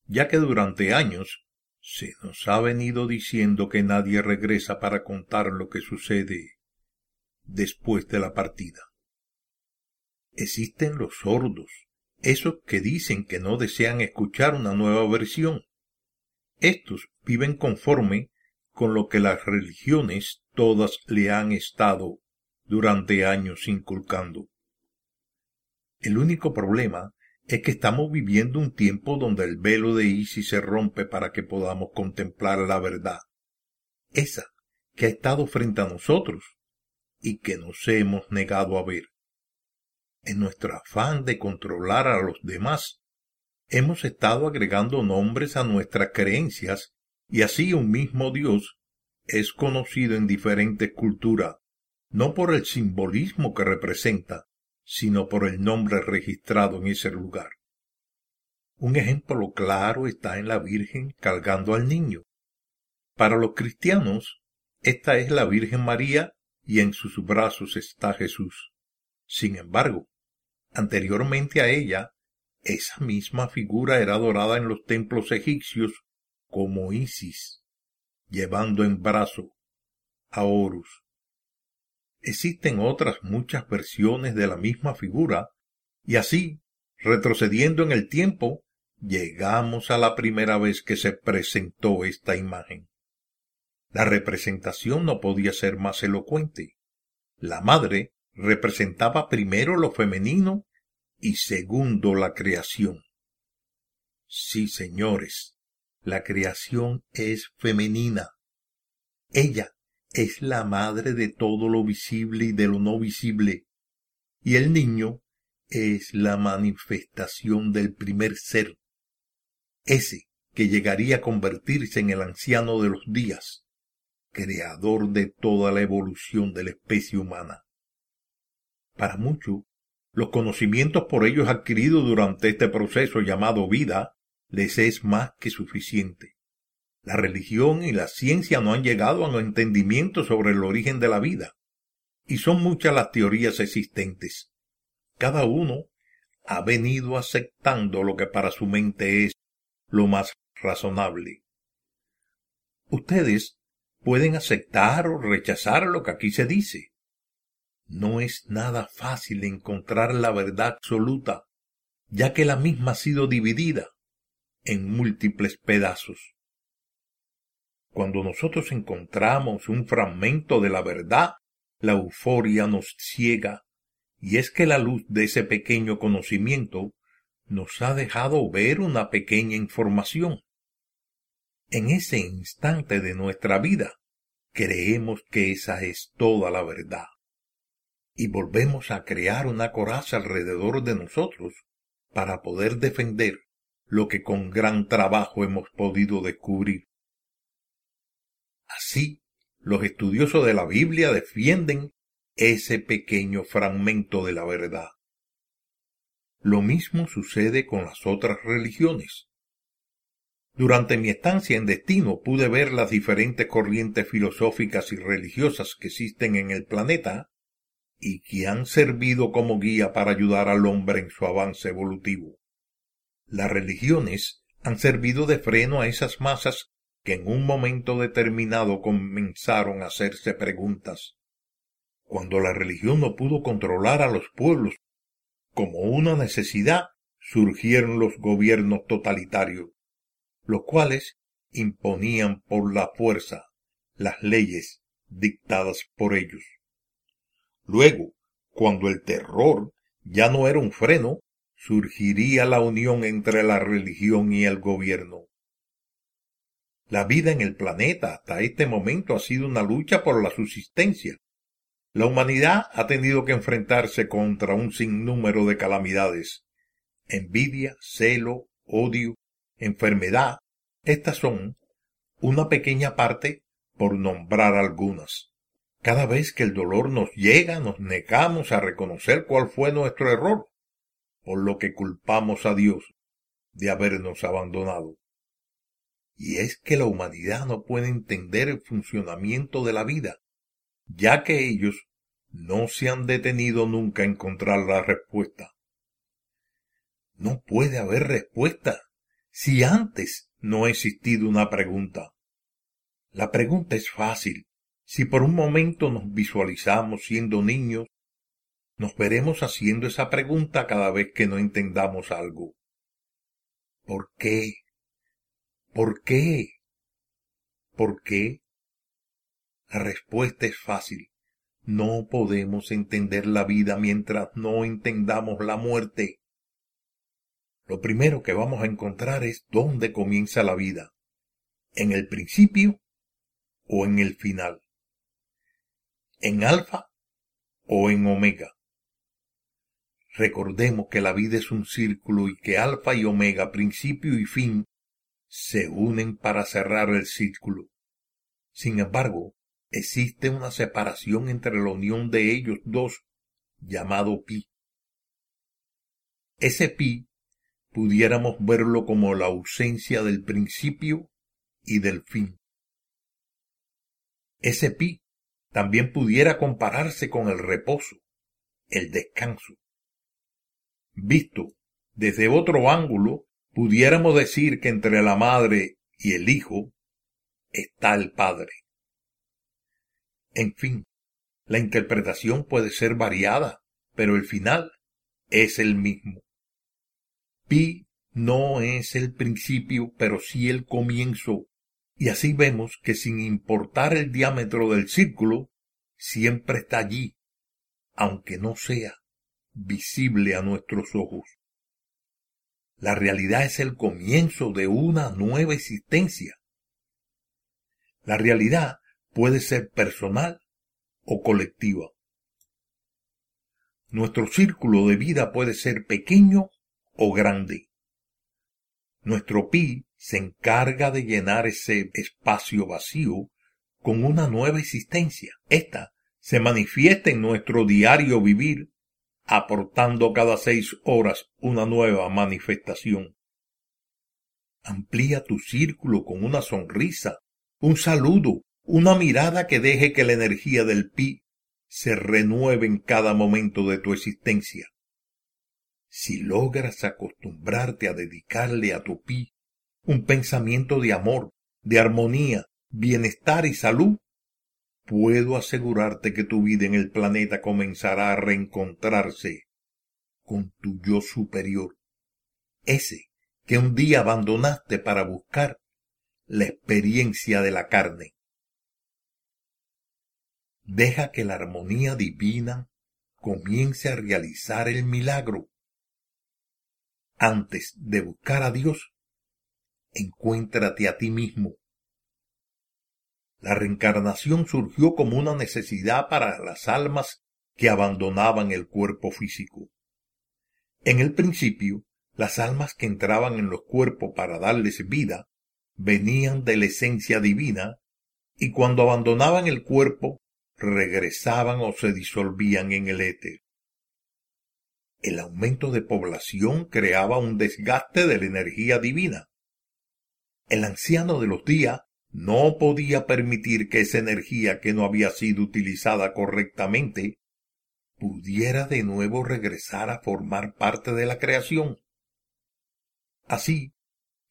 ya que durante años se nos ha venido diciendo que nadie regresa para contar lo que sucede después de la partida. Existen los sordos, esos que dicen que no desean escuchar una nueva versión. Estos viven conforme con lo que las religiones todas le han estado durante años inculcando. El único problema es que estamos viviendo un tiempo donde el velo de Isis se rompe para que podamos contemplar la verdad, esa que ha estado frente a nosotros y que nos hemos negado a ver. En nuestro afán de controlar a los demás, hemos estado agregando nombres a nuestras creencias y así un mismo Dios es conocido en diferentes culturas, no por el simbolismo que representa, sino por el nombre registrado en ese lugar. Un ejemplo claro está en la Virgen cargando al niño. Para los cristianos, esta es la Virgen María y en sus brazos está Jesús. Sin embargo, anteriormente a ella, esa misma figura era adorada en los templos egipcios como Isis, llevando en brazo a Horus. Existen otras muchas versiones de la misma figura, y así, retrocediendo en el tiempo, llegamos a la primera vez que se presentó esta imagen. La representación no podía ser más elocuente. La madre representaba primero lo femenino y segundo la creación. Sí, señores, la creación es femenina. Ella es la madre de todo lo visible y de lo no visible, y el niño es la manifestación del primer ser, ese que llegaría a convertirse en el anciano de los días, creador de toda la evolución de la especie humana. Para muchos, los conocimientos por ellos adquiridos durante este proceso llamado vida les es más que suficiente. La religión y la ciencia no han llegado a un entendimiento sobre el origen de la vida, y son muchas las teorías existentes. Cada uno ha venido aceptando lo que para su mente es lo más razonable. Ustedes pueden aceptar o rechazar lo que aquí se dice. No es nada fácil encontrar la verdad absoluta, ya que la misma ha sido dividida en múltiples pedazos. Cuando nosotros encontramos un fragmento de la verdad, la euforia nos ciega, y es que la luz de ese pequeño conocimiento nos ha dejado ver una pequeña información. En ese instante de nuestra vida, creemos que esa es toda la verdad. Y volvemos a crear una coraza alrededor de nosotros para poder defender lo que con gran trabajo hemos podido descubrir. Así, los estudiosos de la Biblia defienden ese pequeño fragmento de la verdad. Lo mismo sucede con las otras religiones. Durante mi estancia en destino pude ver las diferentes corrientes filosóficas y religiosas que existen en el planeta y que han servido como guía para ayudar al hombre en su avance evolutivo. Las religiones han servido de freno a esas masas que en un momento determinado comenzaron a hacerse preguntas. Cuando la religión no pudo controlar a los pueblos como una necesidad, surgieron los gobiernos totalitarios, los cuales imponían por la fuerza las leyes dictadas por ellos. Luego, cuando el terror ya no era un freno, surgiría la unión entre la religión y el gobierno. La vida en el planeta hasta este momento ha sido una lucha por la subsistencia, la humanidad ha tenido que enfrentarse contra un sinnúmero de calamidades. Envidia, celo, odio, enfermedad. Estas son una pequeña parte por nombrar algunas. Cada vez que el dolor nos llega, nos negamos a reconocer cuál fue nuestro error, por lo que culpamos a Dios de habernos abandonado. Y es que la humanidad no puede entender el funcionamiento de la vida, ya que ellos no se han detenido nunca a encontrar la respuesta. No puede haber respuesta si antes no ha existido una pregunta. La pregunta es fácil. Si por un momento nos visualizamos siendo niños, nos veremos haciendo esa pregunta cada vez que no entendamos algo. ¿Por qué? ¿Por qué? ¿Por qué? La respuesta es fácil. No podemos entender la vida mientras no entendamos la muerte. Lo primero que vamos a encontrar es dónde comienza la vida. ¿En el principio o en el final? ¿En alfa o en omega? Recordemos que la vida es un círculo y que alfa y omega, principio y fin, se unen para cerrar el círculo. Sin embargo, existe una separación entre la unión de ellos dos, llamado pi. Ese pi pudiéramos verlo como la ausencia del principio y del fin. Ese pi también pudiera compararse con el reposo, el descanso. Visto desde otro ángulo, pudiéramos decir que entre la madre y el hijo está el padre. En fin, la interpretación puede ser variada, pero el final es el mismo. Pi no es el principio, pero sí el comienzo. Y así vemos que sin importar el diámetro del círculo, siempre está allí, aunque no sea visible a nuestros ojos. La realidad es el comienzo de una nueva existencia. La realidad puede ser personal o colectiva. Nuestro círculo de vida puede ser pequeño o grande. Nuestro pi se encarga de llenar ese espacio vacío con una nueva existencia. Esta se manifiesta en nuestro diario vivir, aportando cada seis horas una nueva manifestación. Amplía tu círculo con una sonrisa, un saludo, una mirada que deje que la energía del pi se renueve en cada momento de tu existencia. Si logras acostumbrarte a dedicarle a tu pi un pensamiento de amor, de armonía, bienestar y salud, puedo asegurarte que tu vida en el planeta comenzará a reencontrarse con tu yo superior, ese que un día abandonaste para buscar la experiencia de la carne. Deja que la armonía divina comience a realizar el milagro. Antes de buscar a Dios, encuéntrate a ti mismo. La reencarnación surgió como una necesidad para las almas que abandonaban el cuerpo físico. En el principio, las almas que entraban en los cuerpos para darles vida venían de la esencia divina y cuando abandonaban el cuerpo regresaban o se disolvían en el éter. El aumento de población creaba un desgaste de la energía divina. El anciano de los días no podía permitir que esa energía que no había sido utilizada correctamente pudiera de nuevo regresar a formar parte de la creación. Así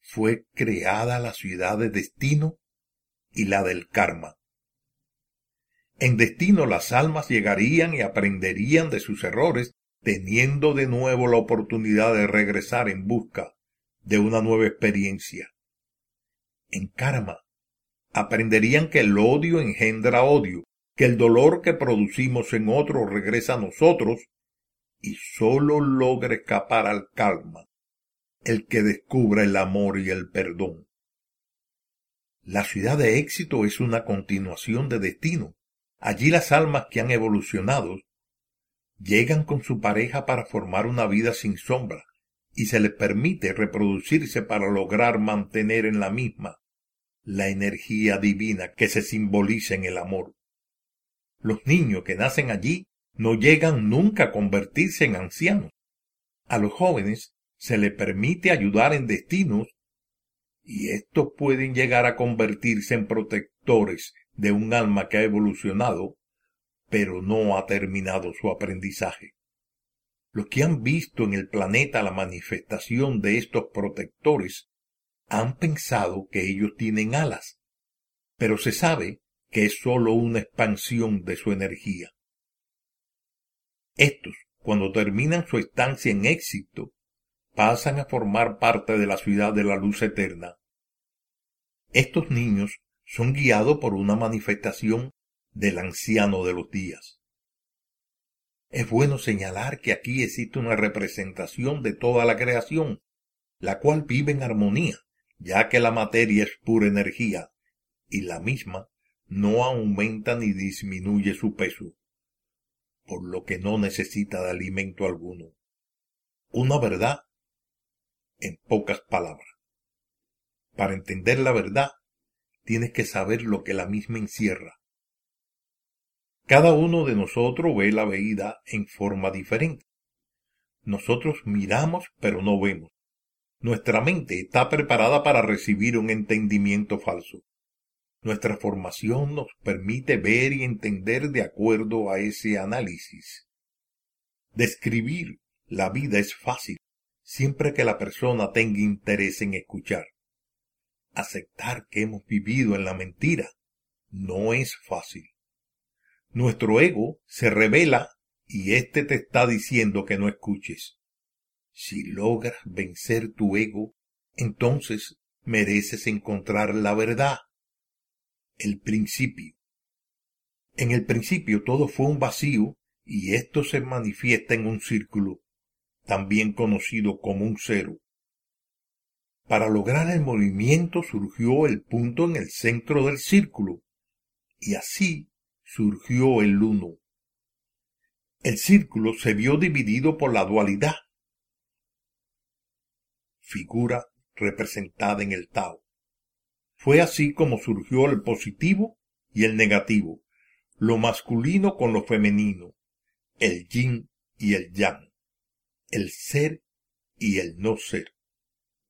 fue creada la ciudad de destino y la del karma. En destino las almas llegarían y aprenderían de sus errores, teniendo de nuevo la oportunidad de regresar en busca de una nueva experiencia. En karma, aprenderían que el odio engendra odio, que el dolor que producimos en otros regresa a nosotros y sólo logra escapar al calma el que descubra el amor y el perdón. La ciudad de éxito es una continuación de destino, Allí las almas que han evolucionado llegan con su pareja para formar una vida sin sombra y se les permite reproducirse para lograr mantener en la misma la energía divina que se simboliza en el amor. Los niños que nacen allí no llegan nunca a convertirse en ancianos. A los jóvenes se les permite ayudar en destinos y estos pueden llegar a convertirse en protectores de un alma que ha evolucionado, pero no ha terminado su aprendizaje. Los que han visto en el planeta la manifestación de estos protectores han pensado que ellos tienen alas, pero se sabe que es sólo una expansión de su energía. Estos, cuando terminan su estancia en éxito, pasan a formar parte de la ciudad de la luz eterna. Estos niños son guiados por una manifestación del anciano de los días. Es bueno señalar que aquí existe una representación de toda la creación, la cual vive en armonía, ya que la materia es pura energía, y la misma no aumenta ni disminuye su peso, por lo que no necesita de alimento alguno. Una verdad en pocas palabras. Para entender la verdad, tienes que saber lo que la misma encierra. Cada uno de nosotros ve la vida en forma diferente. Nosotros miramos pero no vemos. Nuestra mente está preparada para recibir un entendimiento falso. Nuestra formación nos permite ver y entender de acuerdo a ese análisis. Describir la vida es fácil, siempre que la persona tenga interés en escuchar aceptar que hemos vivido en la mentira no es fácil. Nuestro ego se revela y éste te está diciendo que no escuches. Si logras vencer tu ego, entonces mereces encontrar la verdad. El principio. En el principio todo fue un vacío y esto se manifiesta en un círculo, también conocido como un cero. Para lograr el movimiento surgió el punto en el centro del círculo, y así surgió el uno. El círculo se vio dividido por la dualidad. Figura representada en el Tao. Fue así como surgió el positivo y el negativo, lo masculino con lo femenino, el yin y el yang, el ser y el no ser.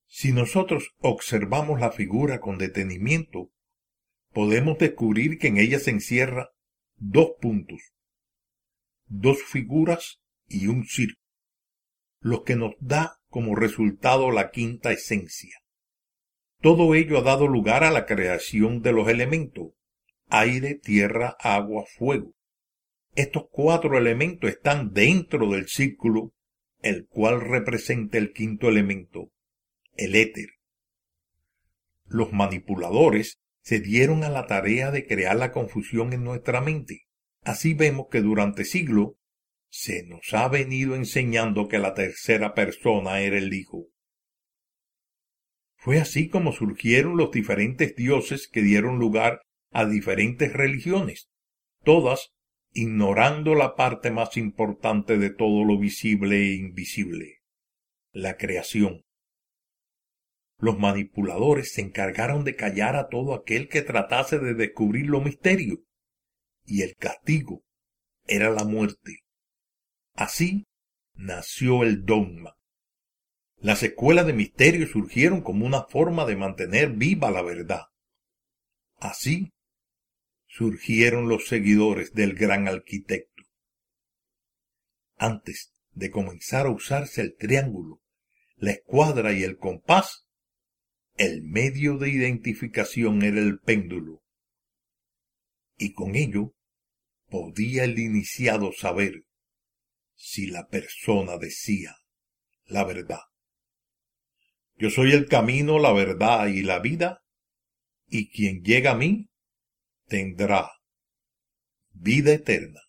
Si nosotros observamos la figura con detenimiento, podemos descubrir que en ella se encierra dos puntos, dos figuras y un círculo, lo que nos da como resultado la quinta esencia. Todo ello ha dado lugar a la creación de los elementos, aire, tierra, agua, fuego. Estos cuatro elementos están dentro del círculo, el cual representa el quinto elemento, el éter. Los manipuladores se dieron a la tarea de crear la confusión en nuestra mente. Así vemos que durante siglos se nos ha venido enseñando que la tercera persona era el Hijo. Fue así como surgieron los diferentes dioses que dieron lugar a diferentes religiones, todas ignorando la parte más importante de todo lo visible e invisible, la creación. Los manipuladores se encargaron de callar a todo aquel que tratase de descubrir los misterios, y el castigo era la muerte. Así nació el dogma. Las escuelas de misterio surgieron como una forma de mantener viva la verdad. Así surgieron los seguidores del gran arquitecto. Antes de comenzar a usarse el triángulo, la escuadra y el compás, el medio de identificación era el péndulo, y con ello podía el iniciado saber si la persona decía la verdad. Yo soy el camino, la verdad y la vida, y quien llega a mí tendrá vida eterna.